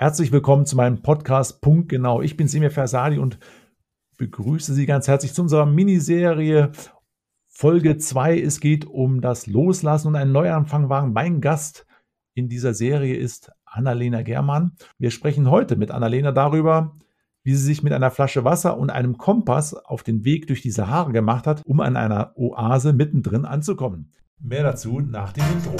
Herzlich willkommen zu meinem Podcast Punkt Genau. Ich bin Semir Fersadi und begrüße Sie ganz herzlich zu unserer Miniserie Folge 2. Es geht um das Loslassen und einen Neuanfang wagen. Mein Gast in dieser Serie ist Annalena Germann. Wir sprechen heute mit Annalena darüber, wie sie sich mit einer Flasche Wasser und einem Kompass auf den Weg durch die Sahara gemacht hat, um an einer Oase mittendrin anzukommen. Mehr dazu nach dem Intro.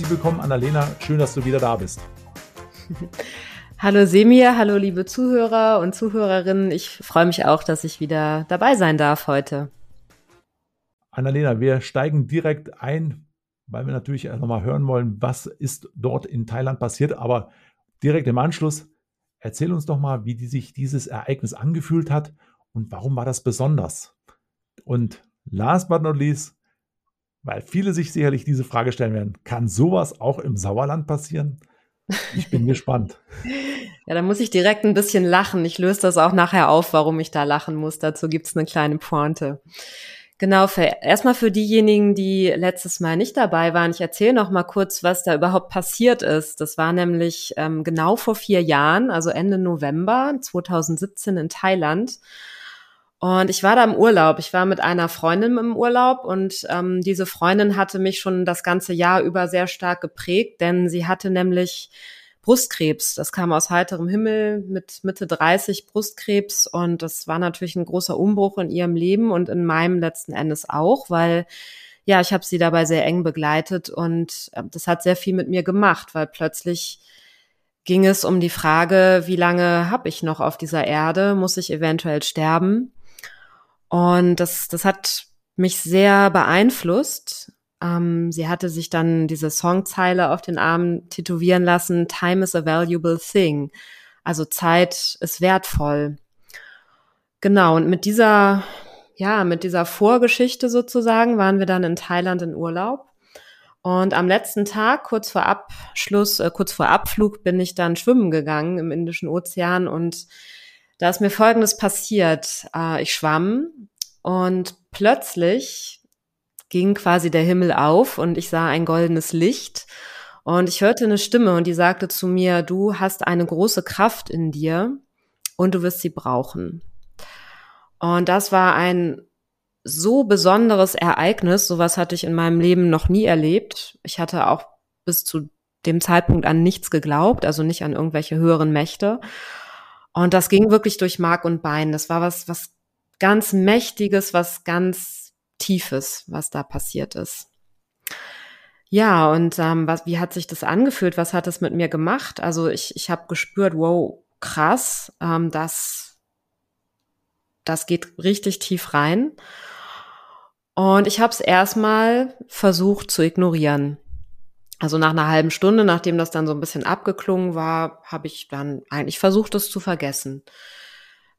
Herzlich willkommen, Annalena. Schön, dass du wieder da bist. Hallo Semir, hallo liebe Zuhörer und Zuhörerinnen. Ich freue mich auch, dass ich wieder dabei sein darf heute. Annalena, wir steigen direkt ein, weil wir natürlich nochmal hören wollen, was ist dort in Thailand passiert. Aber direkt im Anschluss, erzähl uns doch mal, wie die sich dieses Ereignis angefühlt hat und warum war das besonders. Und last but not least, weil viele sich sicherlich diese Frage stellen werden, kann sowas auch im Sauerland passieren? Ich bin gespannt. Ja, da muss ich direkt ein bisschen lachen. Ich löse das auch nachher auf, warum ich da lachen muss. Dazu gibt's eine kleine Pointe. Genau, für, erstmal für diejenigen, die letztes Mal nicht dabei waren, ich erzähle noch mal kurz, was da überhaupt passiert ist. Das war nämlich ähm, genau vor vier Jahren, also Ende November 2017 in Thailand. Und ich war da im Urlaub. Ich war mit einer Freundin im Urlaub und ähm, diese Freundin hatte mich schon das ganze Jahr über sehr stark geprägt, denn sie hatte nämlich Brustkrebs. Das kam aus heiterem Himmel mit Mitte 30 Brustkrebs und das war natürlich ein großer Umbruch in ihrem Leben und in meinem letzten Endes auch, weil ja, ich habe sie dabei sehr eng begleitet und äh, das hat sehr viel mit mir gemacht, weil plötzlich ging es um die Frage, wie lange habe ich noch auf dieser Erde? Muss ich eventuell sterben? Und das, das hat mich sehr beeinflusst. Ähm, sie hatte sich dann diese Songzeile auf den Arm tätowieren lassen, Time is a valuable thing. Also Zeit ist wertvoll. Genau, und mit dieser, ja, mit dieser Vorgeschichte sozusagen waren wir dann in Thailand in Urlaub. Und am letzten Tag, kurz vor Abschluss, äh, kurz vor Abflug, bin ich dann schwimmen gegangen im Indischen Ozean und da ist mir Folgendes passiert. Äh, ich schwamm und plötzlich ging quasi der Himmel auf und ich sah ein goldenes Licht und ich hörte eine Stimme und die sagte zu mir, du hast eine große Kraft in dir und du wirst sie brauchen. Und das war ein so besonderes Ereignis, sowas hatte ich in meinem Leben noch nie erlebt. Ich hatte auch bis zu dem Zeitpunkt an nichts geglaubt, also nicht an irgendwelche höheren Mächte. Und das ging wirklich durch Mark und Bein. Das war was, was ganz Mächtiges, was ganz Tiefes, was da passiert ist. Ja, und ähm, was, wie hat sich das angefühlt? Was hat es mit mir gemacht? Also ich, ich habe gespürt, wow, krass, ähm, das, das geht richtig tief rein. Und ich habe es erstmal versucht zu ignorieren. Also nach einer halben Stunde, nachdem das dann so ein bisschen abgeklungen war, habe ich dann eigentlich versucht, das zu vergessen.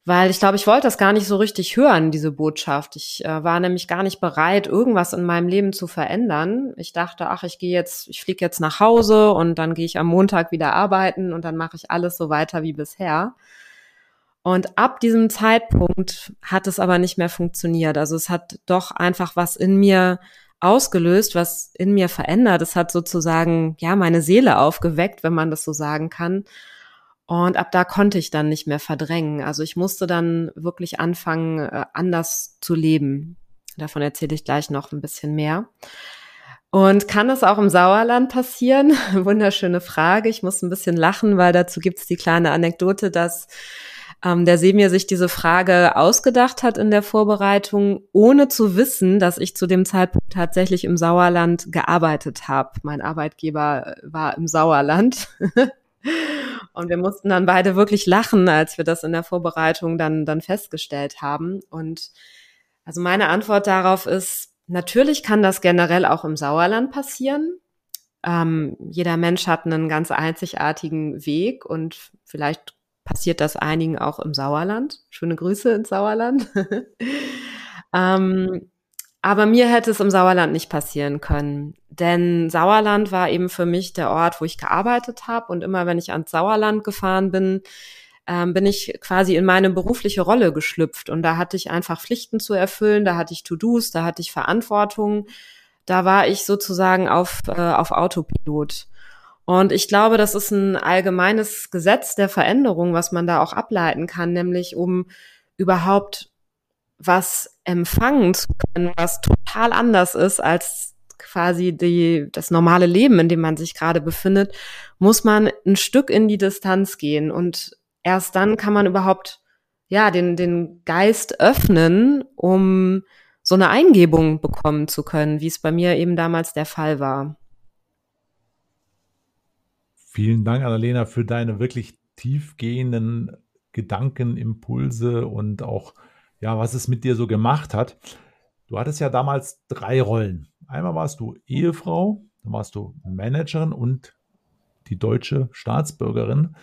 Weil ich glaube, ich wollte das gar nicht so richtig hören, diese Botschaft. Ich äh, war nämlich gar nicht bereit, irgendwas in meinem Leben zu verändern. Ich dachte, ach, ich gehe jetzt, ich fliege jetzt nach Hause und dann gehe ich am Montag wieder arbeiten und dann mache ich alles so weiter wie bisher. Und ab diesem Zeitpunkt hat es aber nicht mehr funktioniert. Also es hat doch einfach was in mir ausgelöst, was in mir verändert. Es hat sozusagen, ja, meine Seele aufgeweckt, wenn man das so sagen kann. Und ab da konnte ich dann nicht mehr verdrängen. Also ich musste dann wirklich anfangen, äh, anders zu leben. Davon erzähle ich gleich noch ein bisschen mehr. Und kann es auch im Sauerland passieren? Wunderschöne Frage. Ich muss ein bisschen lachen, weil dazu gibt es die kleine Anekdote, dass ähm, der Semir sich diese Frage ausgedacht hat in der Vorbereitung, ohne zu wissen, dass ich zu dem Zeitpunkt tatsächlich im Sauerland gearbeitet habe. Mein Arbeitgeber war im Sauerland. Und wir mussten dann beide wirklich lachen, als wir das in der Vorbereitung dann, dann festgestellt haben. Und also meine Antwort darauf ist, natürlich kann das generell auch im Sauerland passieren. Ähm, jeder Mensch hat einen ganz einzigartigen Weg und vielleicht passiert das einigen auch im Sauerland. Schöne Grüße ins Sauerland. ähm, Aber mir hätte es im Sauerland nicht passieren können. Denn Sauerland war eben für mich der Ort, wo ich gearbeitet habe. Und immer wenn ich ans Sauerland gefahren bin, ähm, bin ich quasi in meine berufliche Rolle geschlüpft. Und da hatte ich einfach Pflichten zu erfüllen, da hatte ich To-Dos, da hatte ich Verantwortung. Da war ich sozusagen auf, äh, auf Autopilot. Und ich glaube, das ist ein allgemeines Gesetz der Veränderung, was man da auch ableiten kann, nämlich um überhaupt was empfangen zu können, was total anders ist als quasi die, das normale Leben, in dem man sich gerade befindet, muss man ein Stück in die Distanz gehen und erst dann kann man überhaupt ja den den Geist öffnen, um so eine Eingebung bekommen zu können, wie es bei mir eben damals der Fall war. Vielen Dank, Annalena, für deine wirklich tiefgehenden Gedanken, Impulse und auch, ja, was es mit dir so gemacht hat. Du hattest ja damals drei Rollen. Einmal warst du Ehefrau, dann warst du Managerin und die deutsche Staatsbürgerin.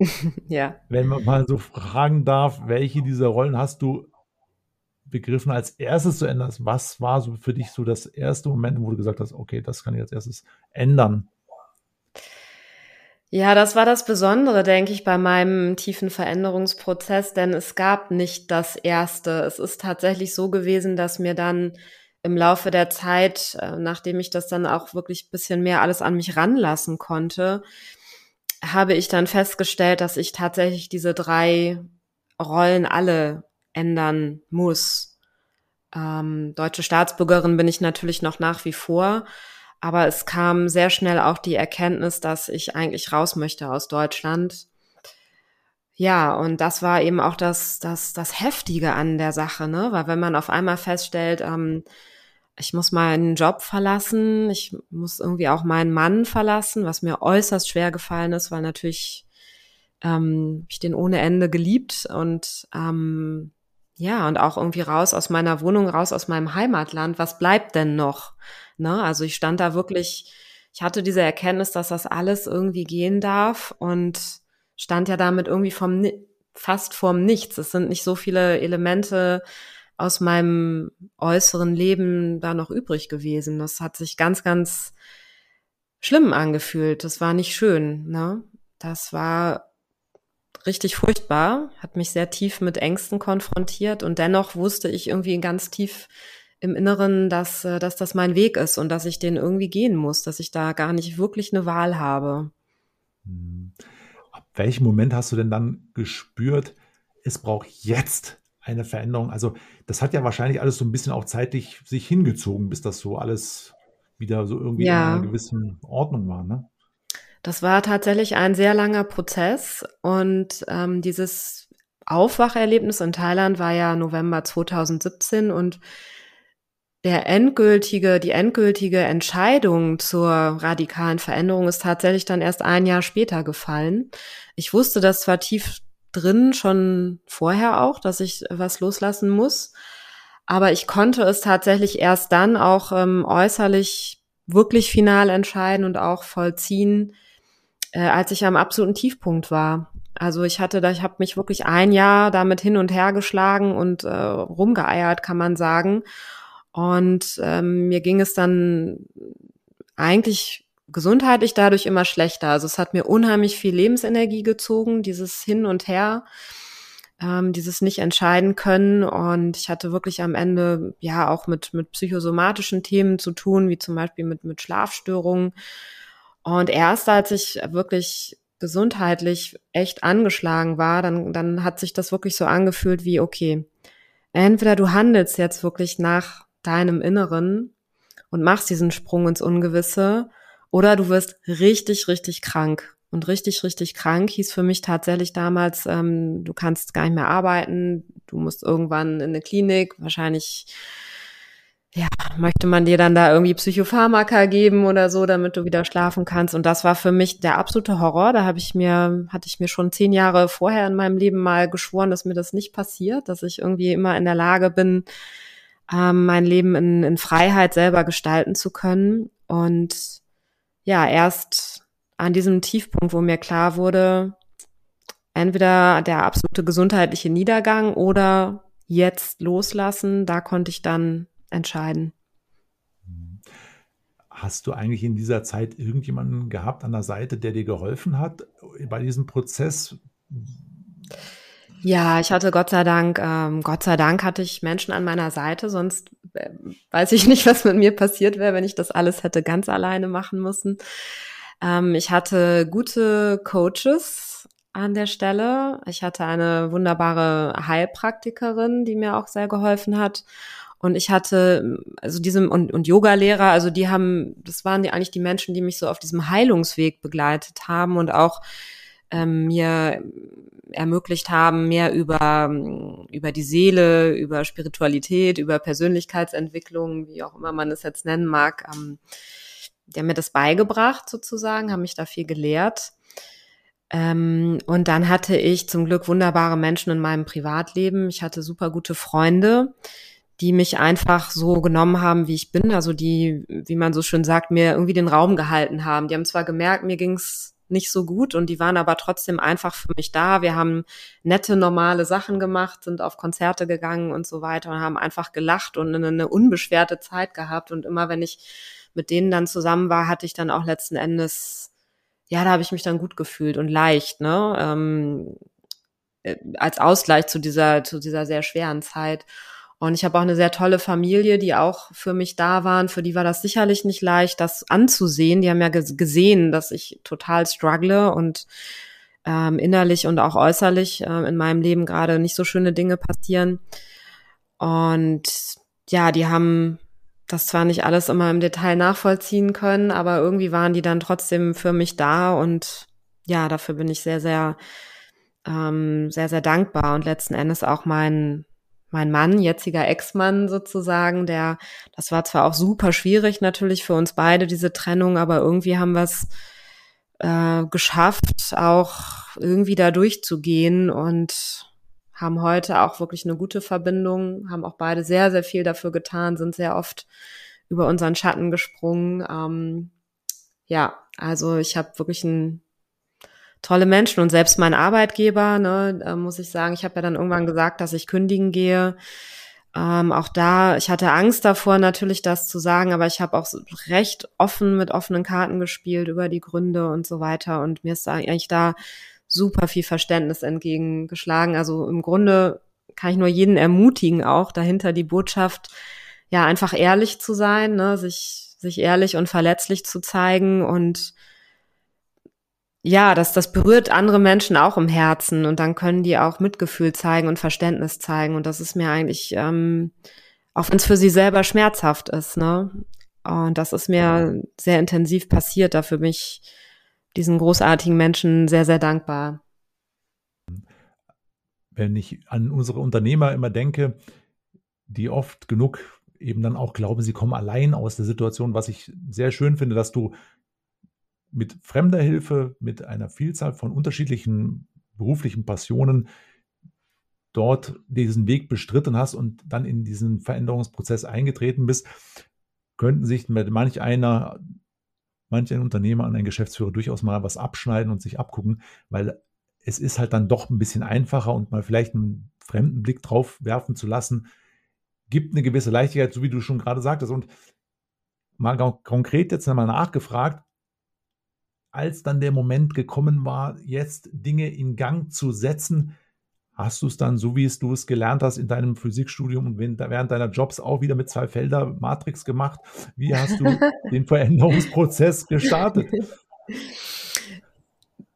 ja. Wenn man mal so fragen darf, welche dieser Rollen hast du begriffen als erstes zu ändern? Was war so für dich so das erste Moment, wo du gesagt hast, okay, das kann ich als erstes ändern? Ja, das war das Besondere, denke ich, bei meinem tiefen Veränderungsprozess, denn es gab nicht das Erste. Es ist tatsächlich so gewesen, dass mir dann im Laufe der Zeit, äh, nachdem ich das dann auch wirklich bisschen mehr alles an mich ranlassen konnte, habe ich dann festgestellt, dass ich tatsächlich diese drei Rollen alle ändern muss. Ähm, deutsche Staatsbürgerin bin ich natürlich noch nach wie vor, aber es kam sehr schnell auch die Erkenntnis, dass ich eigentlich raus möchte aus Deutschland. Ja, und das war eben auch das, das, das Heftige an der Sache, ne? Weil wenn man auf einmal feststellt, ähm, ich muss meinen Job verlassen, ich muss irgendwie auch meinen Mann verlassen, was mir äußerst schwer gefallen ist, weil natürlich ähm, ich den ohne Ende geliebt und ähm, ja, und auch irgendwie raus aus meiner Wohnung, raus aus meinem Heimatland. Was bleibt denn noch? Ne? Also ich stand da wirklich, ich hatte diese Erkenntnis, dass das alles irgendwie gehen darf und stand ja damit irgendwie vom fast vorm Nichts. Es sind nicht so viele Elemente aus meinem äußeren Leben da noch übrig gewesen. Das hat sich ganz, ganz schlimm angefühlt. Das war nicht schön. Ne? Das war richtig furchtbar, hat mich sehr tief mit Ängsten konfrontiert und dennoch wusste ich irgendwie ganz tief im Inneren, dass, äh, dass das mein Weg ist und dass ich den irgendwie gehen muss, dass ich da gar nicht wirklich eine Wahl habe. Hm. Ab welchem Moment hast du denn dann gespürt, es braucht jetzt eine Veränderung? Also das hat ja wahrscheinlich alles so ein bisschen auch zeitlich sich hingezogen, bis das so alles wieder so irgendwie ja. in einer gewissen Ordnung war, ne? Das war tatsächlich ein sehr langer Prozess und ähm, dieses Aufwacherlebnis in Thailand war ja November 2017 und der endgültige, die endgültige Entscheidung zur radikalen Veränderung ist tatsächlich dann erst ein Jahr später gefallen. Ich wusste das zwar tief drin schon vorher auch, dass ich was loslassen muss. Aber ich konnte es tatsächlich erst dann auch ähm, äußerlich wirklich final entscheiden und auch vollziehen, äh, als ich am absoluten Tiefpunkt war. Also ich hatte da, ich habe mich wirklich ein Jahr damit hin und her geschlagen und äh, rumgeeiert, kann man sagen. Und ähm, mir ging es dann eigentlich gesundheitlich dadurch immer schlechter. Also es hat mir unheimlich viel Lebensenergie gezogen, dieses Hin und Her, ähm, dieses nicht entscheiden können. Und ich hatte wirklich am Ende ja auch mit, mit psychosomatischen Themen zu tun, wie zum Beispiel mit, mit Schlafstörungen. Und erst als ich wirklich gesundheitlich echt angeschlagen war, dann, dann hat sich das wirklich so angefühlt wie, okay, entweder du handelst jetzt wirklich nach deinem Inneren und machst diesen Sprung ins Ungewisse oder du wirst richtig, richtig krank. Und richtig, richtig krank hieß für mich tatsächlich damals, ähm, du kannst gar nicht mehr arbeiten, du musst irgendwann in eine Klinik, wahrscheinlich ja, möchte man dir dann da irgendwie Psychopharmaka geben oder so, damit du wieder schlafen kannst. Und das war für mich der absolute Horror. Da habe ich mir, hatte ich mir schon zehn Jahre vorher in meinem Leben mal geschworen, dass mir das nicht passiert, dass ich irgendwie immer in der Lage bin, ähm, mein Leben in, in Freiheit selber gestalten zu können. Und ja, erst an diesem Tiefpunkt, wo mir klar wurde, entweder der absolute gesundheitliche Niedergang oder jetzt loslassen, da konnte ich dann entscheiden. Hast du eigentlich in dieser Zeit irgendjemanden gehabt an der Seite, der dir geholfen hat bei diesem Prozess? Ja, ich hatte Gott sei Dank, ähm, Gott sei Dank hatte ich Menschen an meiner Seite, sonst äh, weiß ich nicht, was mit mir passiert wäre, wenn ich das alles hätte ganz alleine machen müssen. Ähm, ich hatte gute Coaches an der Stelle. Ich hatte eine wunderbare Heilpraktikerin, die mir auch sehr geholfen hat. Und ich hatte, also diesem, und, und Yoga-Lehrer, also die haben, das waren die eigentlich die Menschen, die mich so auf diesem Heilungsweg begleitet haben und auch ähm, mir ermöglicht haben, mehr über, über die Seele, über Spiritualität, über Persönlichkeitsentwicklung, wie auch immer man es jetzt nennen mag, ähm, die haben mir das beigebracht sozusagen, haben mich da viel gelehrt. Ähm, und dann hatte ich zum Glück wunderbare Menschen in meinem Privatleben. Ich hatte super gute Freunde, die mich einfach so genommen haben, wie ich bin. Also die, wie man so schön sagt, mir irgendwie den Raum gehalten haben. Die haben zwar gemerkt, mir ging's nicht so gut und die waren aber trotzdem einfach für mich da. Wir haben nette, normale Sachen gemacht, sind auf Konzerte gegangen und so weiter und haben einfach gelacht und eine, eine unbeschwerte Zeit gehabt. Und immer wenn ich mit denen dann zusammen war, hatte ich dann auch letzten Endes, ja, da habe ich mich dann gut gefühlt und leicht, ne? Ähm, äh, als Ausgleich zu dieser, zu dieser sehr schweren Zeit. Und ich habe auch eine sehr tolle Familie, die auch für mich da waren. Für die war das sicherlich nicht leicht, das anzusehen. Die haben ja gesehen, dass ich total struggle und ähm, innerlich und auch äußerlich äh, in meinem Leben gerade nicht so schöne Dinge passieren. Und ja, die haben das zwar nicht alles immer im Detail nachvollziehen können, aber irgendwie waren die dann trotzdem für mich da und ja, dafür bin ich sehr, sehr, ähm, sehr, sehr dankbar und letzten Endes auch mein, mein Mann, jetziger Ex-Mann sozusagen, der, das war zwar auch super schwierig natürlich für uns beide, diese Trennung, aber irgendwie haben wir es äh, geschafft, auch irgendwie da durchzugehen und haben heute auch wirklich eine gute Verbindung, haben auch beide sehr, sehr viel dafür getan, sind sehr oft über unseren Schatten gesprungen. Ähm, ja, also ich habe wirklich ein tolle Menschen und selbst mein Arbeitgeber, ne, muss ich sagen, ich habe ja dann irgendwann gesagt, dass ich kündigen gehe. Ähm, auch da, ich hatte Angst davor, natürlich das zu sagen, aber ich habe auch recht offen mit offenen Karten gespielt über die Gründe und so weiter. Und mir ist eigentlich da super viel Verständnis entgegengeschlagen. Also im Grunde kann ich nur jeden ermutigen, auch dahinter die Botschaft, ja, einfach ehrlich zu sein, ne, sich, sich ehrlich und verletzlich zu zeigen und ja, das, das berührt andere Menschen auch im Herzen und dann können die auch Mitgefühl zeigen und Verständnis zeigen und das ist mir eigentlich, ähm, auch wenn es für sie selber schmerzhaft ist, ne? Und das ist mir sehr intensiv passiert, da für mich diesen großartigen Menschen sehr, sehr dankbar. Wenn ich an unsere Unternehmer immer denke, die oft genug eben dann auch glauben, sie kommen allein aus der Situation, was ich sehr schön finde, dass du mit fremder Hilfe, mit einer Vielzahl von unterschiedlichen beruflichen Passionen dort diesen Weg bestritten hast und dann in diesen Veränderungsprozess eingetreten bist, könnten sich manch einer manche Unternehmer an einen Geschäftsführer durchaus mal was abschneiden und sich abgucken, weil es ist halt dann doch ein bisschen einfacher und mal vielleicht einen fremden Blick drauf werfen zu lassen, gibt eine gewisse Leichtigkeit, so wie du schon gerade sagtest. Und mal konkret jetzt einmal nachgefragt, als dann der Moment gekommen war, jetzt Dinge in Gang zu setzen, Hast du es dann, so wie es du es gelernt hast in deinem Physikstudium und während deiner Jobs auch wieder mit zwei Felder Matrix gemacht? Wie hast du den Veränderungsprozess gestartet?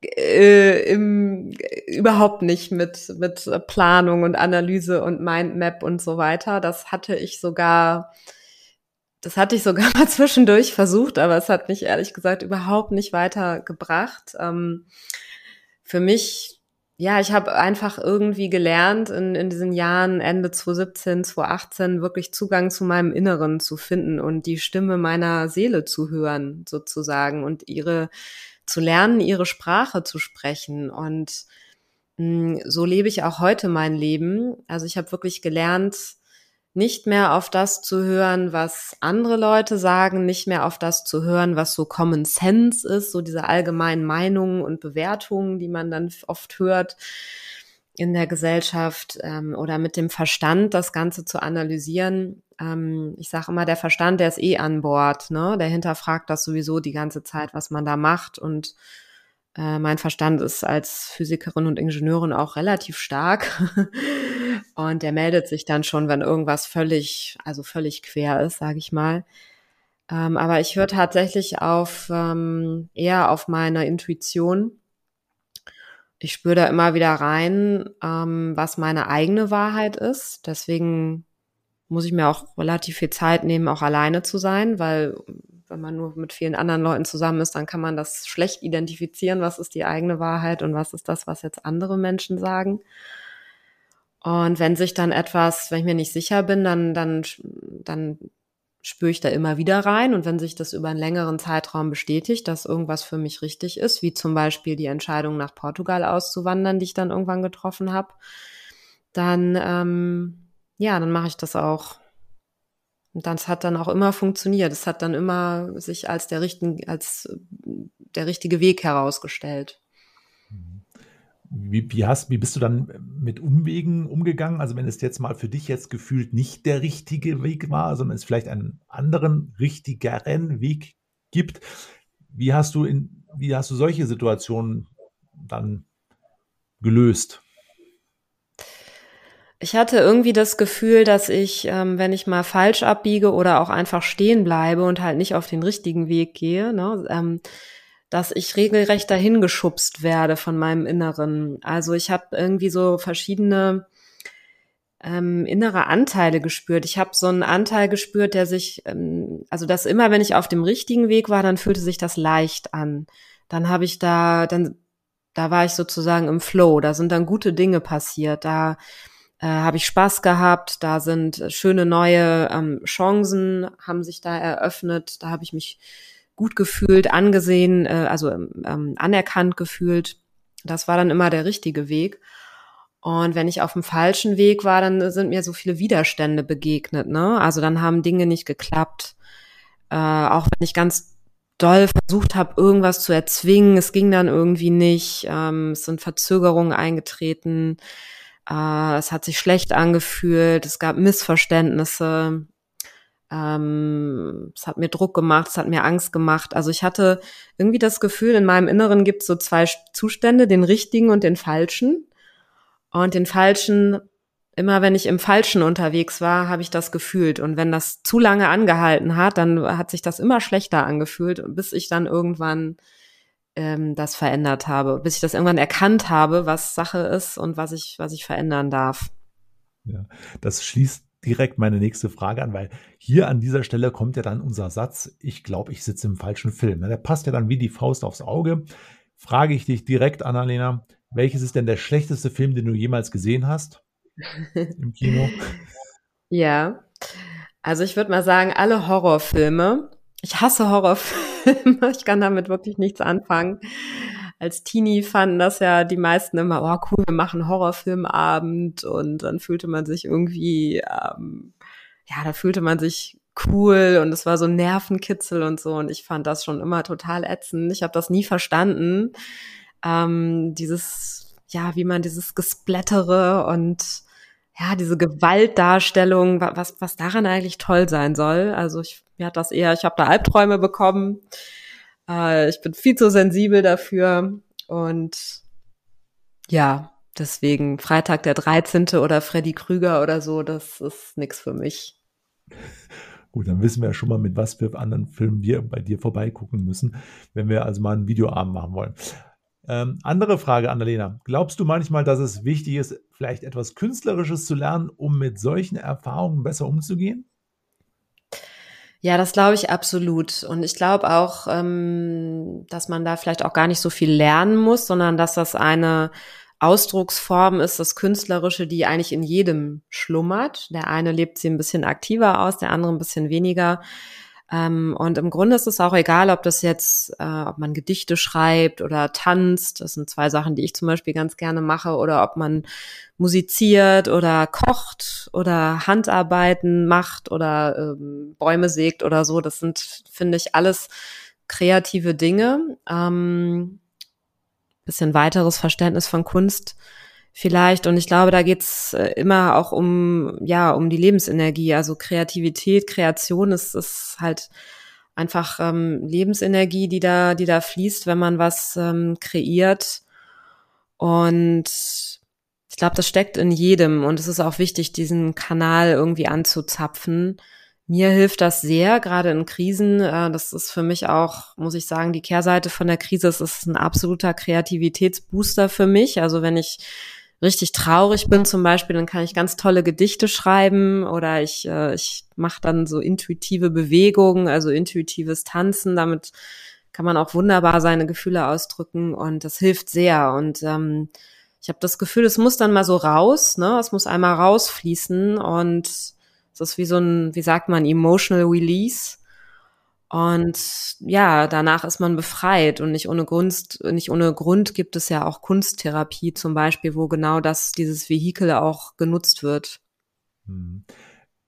Äh, im, überhaupt nicht mit, mit Planung und Analyse und Mindmap und so weiter. Das hatte ich sogar, das hatte ich sogar mal zwischendurch versucht, aber es hat mich ehrlich gesagt überhaupt nicht weitergebracht. Ähm, für mich ja, ich habe einfach irgendwie gelernt, in, in diesen Jahren Ende 2017, 2018 wirklich Zugang zu meinem Inneren zu finden und die Stimme meiner Seele zu hören, sozusagen, und ihre zu lernen, ihre Sprache zu sprechen. Und mh, so lebe ich auch heute mein Leben. Also ich habe wirklich gelernt, nicht mehr auf das zu hören, was andere Leute sagen, nicht mehr auf das zu hören, was so Common Sense ist, so diese allgemeinen Meinungen und Bewertungen, die man dann oft hört in der Gesellschaft ähm, oder mit dem Verstand das Ganze zu analysieren, ähm, ich sage immer, der Verstand, der ist eh an Bord, ne? Der hinterfragt das sowieso die ganze Zeit, was man da macht. Und äh, mein Verstand ist als Physikerin und Ingenieurin auch relativ stark. und der meldet sich dann schon, wenn irgendwas völlig, also völlig quer ist, sage ich mal. Ähm, aber ich höre tatsächlich auf ähm, eher auf meine Intuition. Ich spüre da immer wieder rein, ähm, was meine eigene Wahrheit ist. Deswegen muss ich mir auch relativ viel Zeit nehmen, auch alleine zu sein, weil wenn man nur mit vielen anderen Leuten zusammen ist, dann kann man das schlecht identifizieren, was ist die eigene Wahrheit und was ist das, was jetzt andere Menschen sagen. Und wenn sich dann etwas, wenn ich mir nicht sicher bin, dann, dann, dann spüre ich da immer wieder rein. Und wenn sich das über einen längeren Zeitraum bestätigt, dass irgendwas für mich richtig ist, wie zum Beispiel die Entscheidung nach Portugal auszuwandern, die ich dann irgendwann getroffen habe, dann ähm, ja, dann mache ich das auch. Und das hat dann auch immer funktioniert. Es hat dann immer sich als der richtigen, als der richtige Weg herausgestellt. Wie, wie, hast, wie bist du dann mit Umwegen umgegangen? Also wenn es jetzt mal für dich jetzt gefühlt nicht der richtige Weg war, sondern es vielleicht einen anderen, richtigeren Weg gibt, wie hast du in, wie hast du solche Situationen dann gelöst? Ich hatte irgendwie das Gefühl, dass ich, ähm, wenn ich mal falsch abbiege oder auch einfach stehen bleibe und halt nicht auf den richtigen Weg gehe, ne, ähm, dass ich regelrecht dahin geschubst werde von meinem Inneren. Also ich habe irgendwie so verschiedene ähm, innere Anteile gespürt. Ich habe so einen Anteil gespürt, der sich, ähm, also dass immer, wenn ich auf dem richtigen Weg war, dann fühlte sich das leicht an. Dann habe ich da, dann, da war ich sozusagen im Flow. Da sind dann gute Dinge passiert. Da äh, habe ich Spaß gehabt. Da sind schöne neue ähm, Chancen, haben sich da eröffnet. Da habe ich mich gut gefühlt, angesehen, äh, also ähm, anerkannt gefühlt. Das war dann immer der richtige Weg. Und wenn ich auf dem falschen Weg war, dann sind mir so viele Widerstände begegnet. Ne? Also dann haben Dinge nicht geklappt. Äh, auch wenn ich ganz doll versucht habe, irgendwas zu erzwingen, es ging dann irgendwie nicht. Ähm, es sind Verzögerungen eingetreten. Äh, es hat sich schlecht angefühlt, es gab Missverständnisse. Ähm, es hat mir Druck gemacht, es hat mir Angst gemacht. Also ich hatte irgendwie das Gefühl, in meinem Inneren gibt es so zwei Zustände, den richtigen und den falschen. Und den falschen, immer wenn ich im Falschen unterwegs war, habe ich das gefühlt. Und wenn das zu lange angehalten hat, dann hat sich das immer schlechter angefühlt, bis ich dann irgendwann ähm, das verändert habe, bis ich das irgendwann erkannt habe, was Sache ist und was ich, was ich verändern darf. Ja, das schließt direkt meine nächste Frage an, weil hier an dieser Stelle kommt ja dann unser Satz, ich glaube, ich sitze im falschen Film. Der passt ja dann wie die Faust aufs Auge. Frage ich dich direkt, Annalena, welches ist denn der schlechteste Film, den du jemals gesehen hast im Kino? ja, also ich würde mal sagen, alle Horrorfilme. Ich hasse Horrorfilme. Filme. Ich kann damit wirklich nichts anfangen. Als Teenie fanden das ja die meisten immer, oh cool, wir machen Horrorfilmabend und dann fühlte man sich irgendwie, ähm, ja, da fühlte man sich cool und es war so Nervenkitzel und so und ich fand das schon immer total ätzend. Ich habe das nie verstanden. Ähm, dieses, ja, wie man dieses Gesplättere und ja, diese Gewaltdarstellung, was, was daran eigentlich toll sein soll. Also ich, mir hat das eher, ich habe da Albträume bekommen. Äh, ich bin viel zu sensibel dafür. Und ja, deswegen Freitag der 13. oder Freddy Krüger oder so, das ist nix für mich. Gut, dann wissen wir ja schon mal, mit was für anderen Filmen wir bei dir vorbeigucken müssen, wenn wir also mal einen Videoabend machen wollen. Ähm, andere Frage, Annalena. Glaubst du manchmal, dass es wichtig ist, vielleicht etwas Künstlerisches zu lernen, um mit solchen Erfahrungen besser umzugehen? Ja, das glaube ich absolut. Und ich glaube auch, ähm, dass man da vielleicht auch gar nicht so viel lernen muss, sondern dass das eine Ausdrucksform ist, das Künstlerische, die eigentlich in jedem schlummert. Der eine lebt sie ein bisschen aktiver aus, der andere ein bisschen weniger. Ähm, und im Grunde ist es auch egal, ob das jetzt, äh, ob man Gedichte schreibt oder tanzt. Das sind zwei Sachen, die ich zum Beispiel ganz gerne mache. Oder ob man musiziert oder kocht oder Handarbeiten macht oder ähm, Bäume sägt oder so. Das sind, finde ich, alles kreative Dinge. Ähm, bisschen weiteres Verständnis von Kunst vielleicht. Und ich glaube, da geht's äh, immer auch um, ja, um die Lebensenergie. Also Kreativität, Kreation ist, ist halt einfach ähm, Lebensenergie, die da, die da fließt, wenn man was ähm, kreiert. Und ich glaube, das steckt in jedem und es ist auch wichtig, diesen Kanal irgendwie anzuzapfen. Mir hilft das sehr, gerade in Krisen. Äh, das ist für mich auch, muss ich sagen, die Kehrseite von der Krise. Es ist ein absoluter Kreativitätsbooster für mich. Also wenn ich richtig traurig bin zum Beispiel, dann kann ich ganz tolle Gedichte schreiben oder ich, äh, ich mache dann so intuitive Bewegungen, also intuitives Tanzen. Damit kann man auch wunderbar seine Gefühle ausdrücken und das hilft sehr. Und ähm, ich habe das Gefühl, es muss dann mal so raus, ne? Es muss einmal rausfließen und es ist wie so ein, wie sagt man, emotional release. Und ja, danach ist man befreit und nicht ohne Grund, nicht ohne Grund gibt es ja auch Kunsttherapie zum Beispiel, wo genau das, dieses Vehikel auch genutzt wird. Hm.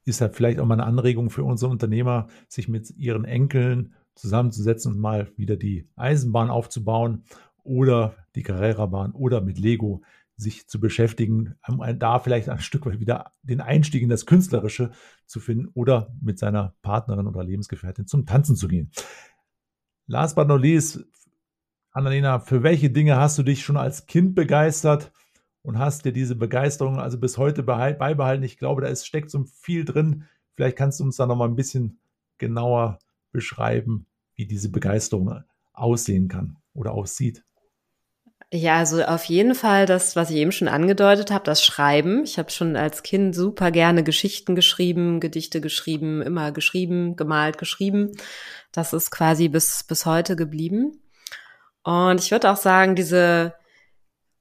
Ist halt vielleicht auch mal eine Anregung für unsere Unternehmer, sich mit ihren Enkeln zusammenzusetzen und mal wieder die Eisenbahn aufzubauen oder die Carrera-Bahn oder mit Lego sich zu beschäftigen, da vielleicht ein Stück weit wieder den Einstieg in das Künstlerische zu finden oder mit seiner Partnerin oder Lebensgefährtin zum Tanzen zu gehen. Last but not least, Annalena, für welche Dinge hast du dich schon als Kind begeistert und hast dir diese Begeisterung also bis heute beibehalten? Ich glaube, da ist, steckt so viel drin. Vielleicht kannst du uns da noch mal ein bisschen genauer beschreiben, wie diese Begeisterung aussehen kann oder aussieht. Ja, also auf jeden Fall das, was ich eben schon angedeutet habe, das Schreiben. Ich habe schon als Kind super gerne Geschichten geschrieben, Gedichte geschrieben, immer geschrieben, gemalt, geschrieben. Das ist quasi bis, bis heute geblieben. Und ich würde auch sagen, diese,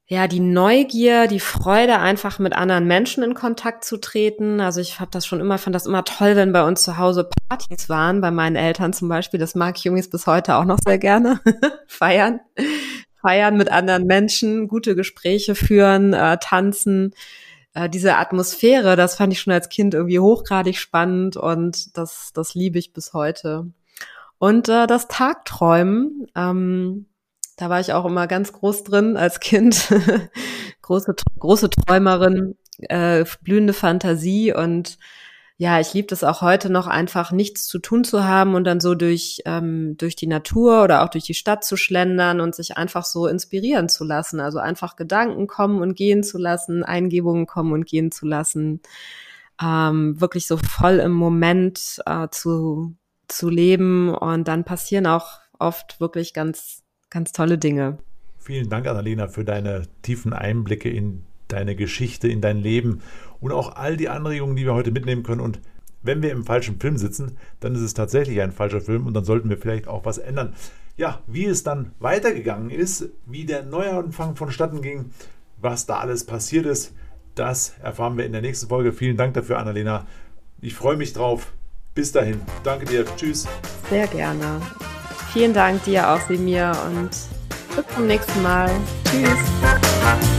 ja, die Neugier, die Freude, einfach mit anderen Menschen in Kontakt zu treten. Also ich habe das schon immer, fand das immer toll, wenn bei uns zu Hause Partys waren, bei meinen Eltern zum Beispiel. Das mag ich übrigens bis heute auch noch sehr gerne feiern feiern mit anderen Menschen, gute Gespräche führen, äh, tanzen. Äh, diese Atmosphäre, das fand ich schon als Kind irgendwie hochgradig spannend und das, das liebe ich bis heute. Und äh, das Tagträumen, ähm, da war ich auch immer ganz groß drin als Kind. große, große Träumerin, äh, blühende Fantasie und ja, ich liebe es auch heute noch einfach nichts zu tun zu haben und dann so durch, ähm, durch die Natur oder auch durch die Stadt zu schlendern und sich einfach so inspirieren zu lassen. Also einfach Gedanken kommen und gehen zu lassen, Eingebungen kommen und gehen zu lassen. Ähm, wirklich so voll im Moment äh, zu, zu leben und dann passieren auch oft wirklich ganz, ganz tolle Dinge. Vielen Dank, Annalena, für deine tiefen Einblicke in deine Geschichte, in dein Leben und auch all die Anregungen, die wir heute mitnehmen können. Und wenn wir im falschen Film sitzen, dann ist es tatsächlich ein falscher Film und dann sollten wir vielleicht auch was ändern. Ja, wie es dann weitergegangen ist, wie der Neuanfang vonstatten ging, was da alles passiert ist, das erfahren wir in der nächsten Folge. Vielen Dank dafür, Annalena. Ich freue mich drauf. Bis dahin. Danke dir. Tschüss. Sehr gerne. Vielen Dank dir auch, Semir, und bis zum nächsten Mal. Tschüss.